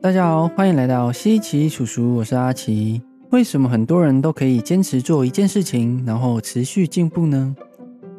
大家好，欢迎来到西奇叔叔，我是阿奇。为什么很多人都可以坚持做一件事情，然后持续进步呢？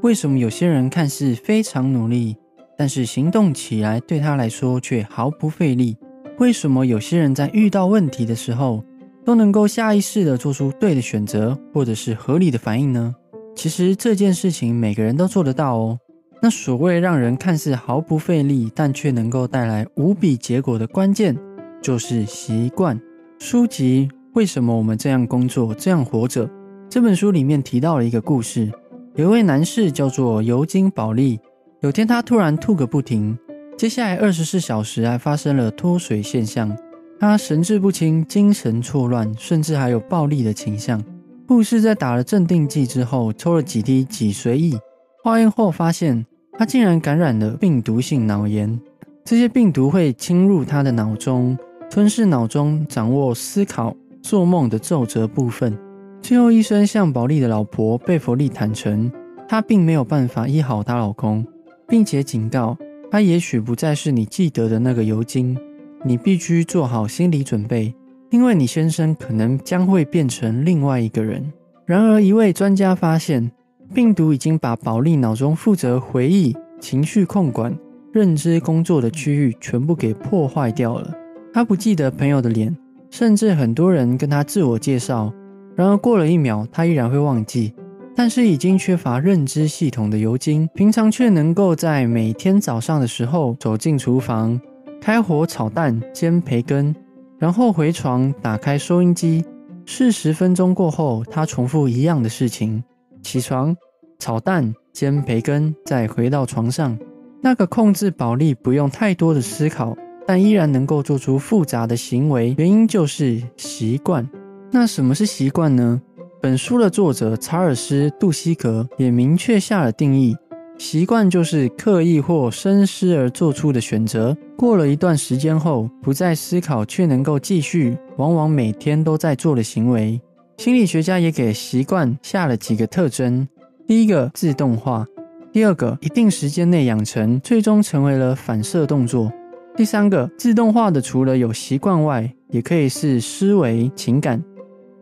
为什么有些人看似非常努力，但是行动起来对他来说却毫不费力？为什么有些人在遇到问题的时候，都能够下意识的做出对的选择，或者是合理的反应呢？其实这件事情每个人都做得到哦。那所谓让人看似毫不费力，但却能够带来无比结果的关键。就是习惯。书籍《为什么我们这样工作、这样活着》这本书里面提到了一个故事，有一位男士叫做尤金·保利。有天他突然吐个不停，接下来二十四小时还发生了脱水现象，他神志不清、精神错乱，甚至还有暴力的倾向。护士在打了镇定剂之后，抽了几滴脊髓液，化验后发现他竟然感染了病毒性脑炎。这些病毒会侵入他的脑中。吞噬脑中掌握思考、做梦的皱褶部分。最后，医生向保利的老婆贝弗利坦诚，她并没有办法医好她老公，并且警告他，也许不再是你记得的那个尤金。你必须做好心理准备，因为你先生可能将会变成另外一个人。然而，一位专家发现，病毒已经把保利脑中负责回忆、情绪控管、认知工作的区域全部给破坏掉了。他不记得朋友的脸，甚至很多人跟他自我介绍。然而过了一秒，他依然会忘记。但是已经缺乏认知系统的尤金，平常却能够在每天早上的时候走进厨房，开火炒蛋、煎培根，然后回床打开收音机。四十分钟过后，他重复一样的事情：起床、炒蛋、煎培根，再回到床上。那个控制保利不用太多的思考。但依然能够做出复杂的行为，原因就是习惯。那什么是习惯呢？本书的作者查尔斯·杜西格也明确下了定义：习惯就是刻意或深思而做出的选择，过了一段时间后不再思考却能够继续，往往每天都在做的行为。心理学家也给习惯下了几个特征：第一个，自动化；第二个，一定时间内养成，最终成为了反射动作。第三个自动化的，除了有习惯外，也可以是思维、情感。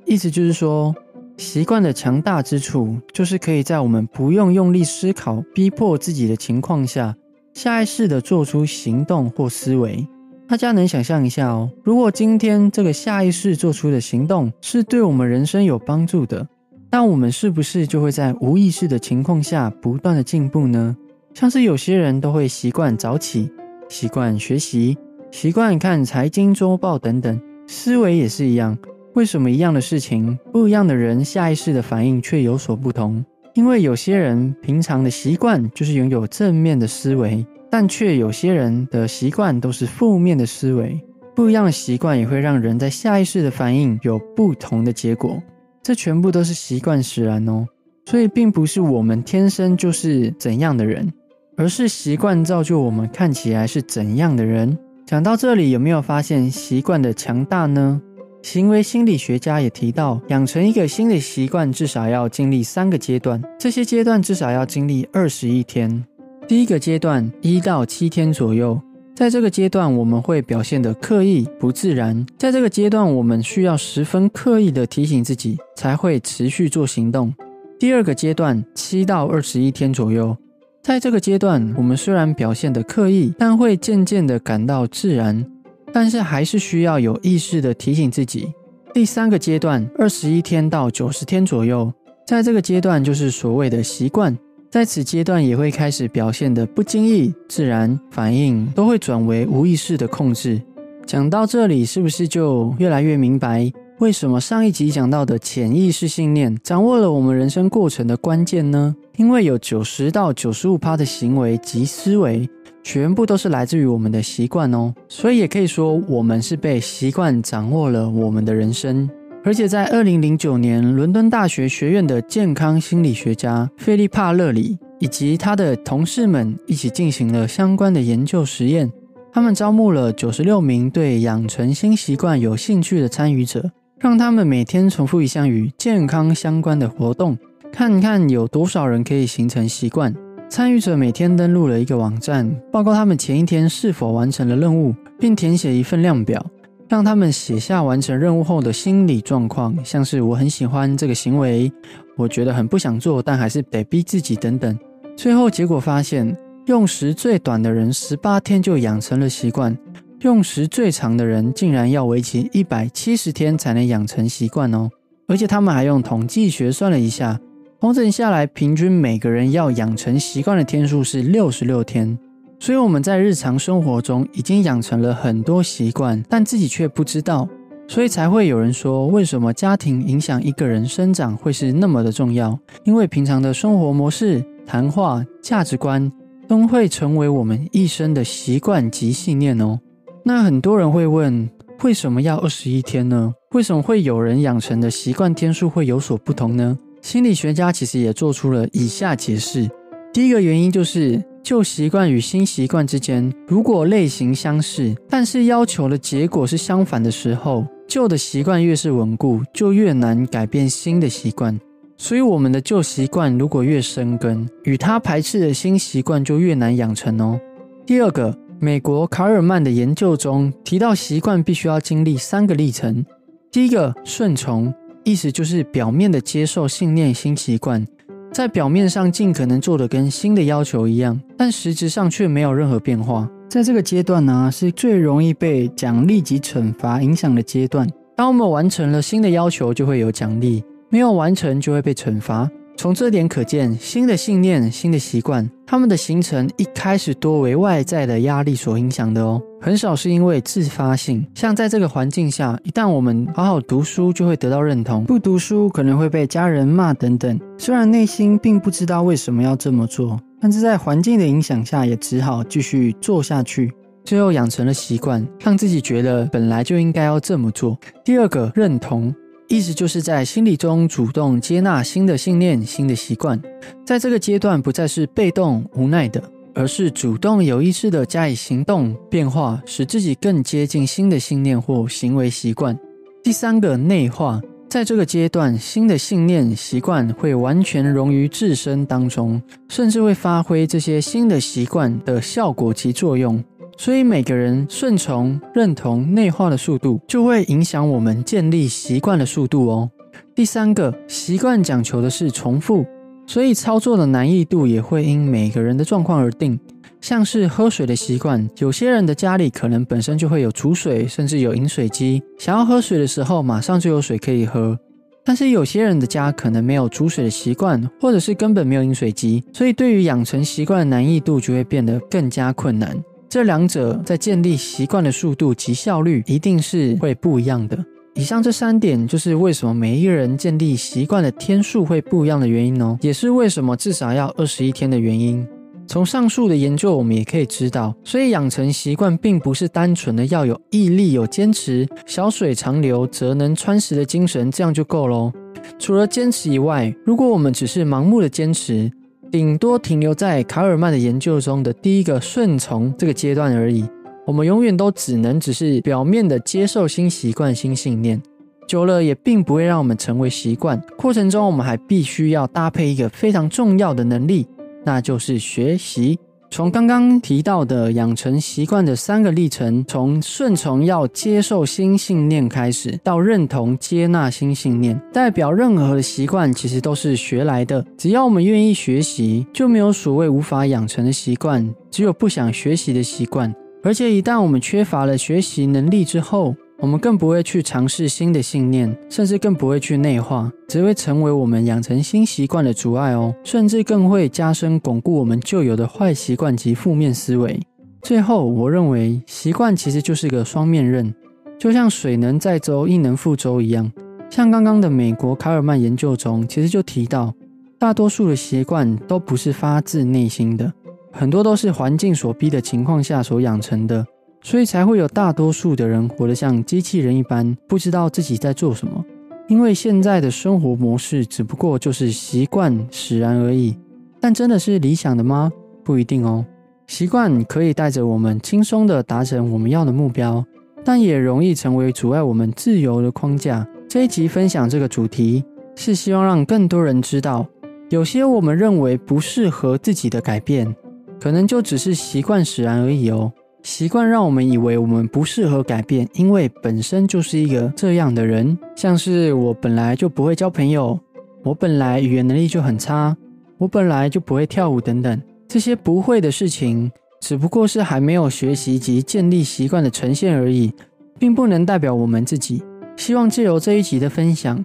意思就是说，习惯的强大之处，就是可以在我们不用用力思考、逼迫自己的情况下，下意识的做出行动或思维。大家能想象一下哦，如果今天这个下意识做出的行动是对我们人生有帮助的，那我们是不是就会在无意识的情况下不断的进步呢？像是有些人都会习惯早起。习惯学习，习惯看财经周报等等，思维也是一样。为什么一样的事情，不一样的人下意识的反应却有所不同？因为有些人平常的习惯就是拥有正面的思维，但却有些人的习惯都是负面的思维。不一样的习惯也会让人在下意识的反应有不同的结果。这全部都是习惯使然哦。所以并不是我们天生就是怎样的人。而是习惯造就我们看起来是怎样的人。讲到这里，有没有发现习惯的强大呢？行为心理学家也提到，养成一个新的习惯至少要经历三个阶段，这些阶段至少要经历二十一天。第一个阶段一到七天左右，在这个阶段我们会表现得刻意不自然，在这个阶段我们需要十分刻意的提醒自己，才会持续做行动。第二个阶段七到二十一天左右。在这个阶段，我们虽然表现得刻意，但会渐渐地感到自然，但是还是需要有意识地提醒自己。第三个阶段，二十一天到九十天左右，在这个阶段就是所谓的习惯，在此阶段也会开始表现得不经意、自然，反应都会转为无意识的控制。讲到这里，是不是就越来越明白？为什么上一集讲到的潜意识信念掌握了我们人生过程的关键呢？因为有九十到九十五趴的行为及思维，全部都是来自于我们的习惯哦。所以也可以说，我们是被习惯掌握了我们的人生。而且在二零零九年，伦敦大学学院的健康心理学家菲利帕勒里以及他的同事们一起进行了相关的研究实验。他们招募了九十六名对养成新习惯有兴趣的参与者。让他们每天重复一项与健康相关的活动，看看有多少人可以形成习惯。参与者每天登录了一个网站，报告他们前一天是否完成了任务，并填写一份量表，让他们写下完成任务后的心理状况，像是我很喜欢这个行为，我觉得很不想做，但还是得逼自己等等。最后结果发现，用时最短的人十八天就养成了习惯，用时最长的人竟然要为期一百七十天才能养成习惯哦！而且他们还用统计学算了一下。调整下来，平均每个人要养成习惯的天数是六十六天，所以我们在日常生活中已经养成了很多习惯，但自己却不知道，所以才会有人说，为什么家庭影响一个人生长会是那么的重要？因为平常的生活模式、谈话、价值观都会成为我们一生的习惯及信念哦。那很多人会问，为什么要二十一天呢？为什么会有人养成的习惯天数会有所不同呢？心理学家其实也做出了以下解释：第一个原因就是旧习惯与新习惯之间，如果类型相似，但是要求的结果是相反的时候，旧的习惯越是稳固，就越难改变新的习惯。所以，我们的旧习惯如果越生根，与他排斥的新习惯就越难养成哦。第二个，美国卡尔曼的研究中提到，习惯必须要经历三个历程：第一个，顺从。意思就是表面的接受信念新习惯，在表面上尽可能做的跟新的要求一样，但实质上却没有任何变化。在这个阶段呢，是最容易被奖励及惩罚影响的阶段。当我们完成了新的要求，就会有奖励；没有完成，就会被惩罚。从这点可见，新的信念、新的习惯，他们的形成一开始多为外在的压力所影响的哦，很少是因为自发性。像在这个环境下，一旦我们好好读书，就会得到认同；不读书可能会被家人骂等等。虽然内心并不知道为什么要这么做，但是在环境的影响下，也只好继续做下去。最后养成了习惯，让自己觉得本来就应该要这么做。第二个认同。意思就是在心理中主动接纳新的信念、新的习惯，在这个阶段不再是被动无奈的，而是主动有意识的加以行动变化，使自己更接近新的信念或行为习惯。第三个内化，在这个阶段，新的信念习惯会完全融于自身当中，甚至会发挥这些新的习惯的效果及作用。所以每个人顺从、认同、内化的速度，就会影响我们建立习惯的速度哦。第三个，习惯讲求的是重复，所以操作的难易度也会因每个人的状况而定。像是喝水的习惯，有些人的家里可能本身就会有储水，甚至有饮水机，想要喝水的时候马上就有水可以喝。但是有些人的家可能没有煮水的习惯，或者是根本没有饮水机，所以对于养成习惯的难易度就会变得更加困难。这两者在建立习惯的速度及效率一定是会不一样的。以上这三点就是为什么每一个人建立习惯的天数会不一样的原因哦，也是为什么至少要二十一天的原因。从上述的研究，我们也可以知道，所以养成习惯并不是单纯的要有毅力、有坚持，小水长流，则能穿石的精神，这样就够喽。除了坚持以外，如果我们只是盲目的坚持，顶多停留在卡尔曼的研究中的第一个顺从这个阶段而已。我们永远都只能只是表面的接受新习惯、新信念，久了也并不会让我们成为习惯。过程中，我们还必须要搭配一个非常重要的能力，那就是学习。从刚刚提到的养成习惯的三个历程，从顺从要接受新信念开始，到认同接纳新信念，代表任何的习惯其实都是学来的。只要我们愿意学习，就没有所谓无法养成的习惯，只有不想学习的习惯。而且一旦我们缺乏了学习能力之后，我们更不会去尝试新的信念，甚至更不会去内化，只会成为我们养成新习惯的阻碍哦，甚至更会加深巩固我们旧有的坏习惯及负面思维。最后，我认为习惯其实就是个双面刃，就像水能载舟，亦能覆舟一样。像刚刚的美国卡尔曼研究中，其实就提到，大多数的习惯都不是发自内心的，很多都是环境所逼的情况下所养成的。所以才会有大多数的人活得像机器人一般，不知道自己在做什么。因为现在的生活模式只不过就是习惯使然而已。但真的是理想的吗？不一定哦。习惯可以带着我们轻松的达成我们要的目标，但也容易成为阻碍我们自由的框架。这一集分享这个主题，是希望让更多人知道。有些我们认为不适合自己的改变，可能就只是习惯使然而已哦。习惯让我们以为我们不适合改变，因为本身就是一个这样的人。像是我本来就不会交朋友，我本来语言能力就很差，我本来就不会跳舞等等，这些不会的事情，只不过是还没有学习及建立习惯的呈现而已，并不能代表我们自己。希望借由这一集的分享。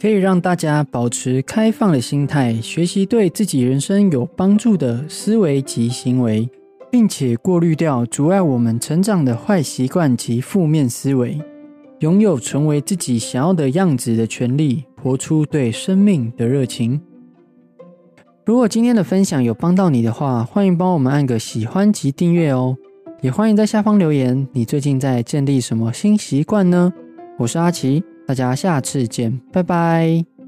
可以让大家保持开放的心态，学习对自己人生有帮助的思维及行为，并且过滤掉阻碍我们成长的坏习惯及负面思维，拥有成为自己想要的样子的权利，活出对生命的热情。如果今天的分享有帮到你的话，欢迎帮我们按个喜欢及订阅哦，也欢迎在下方留言，你最近在建立什么新习惯呢？我是阿奇。大家下次见，拜拜。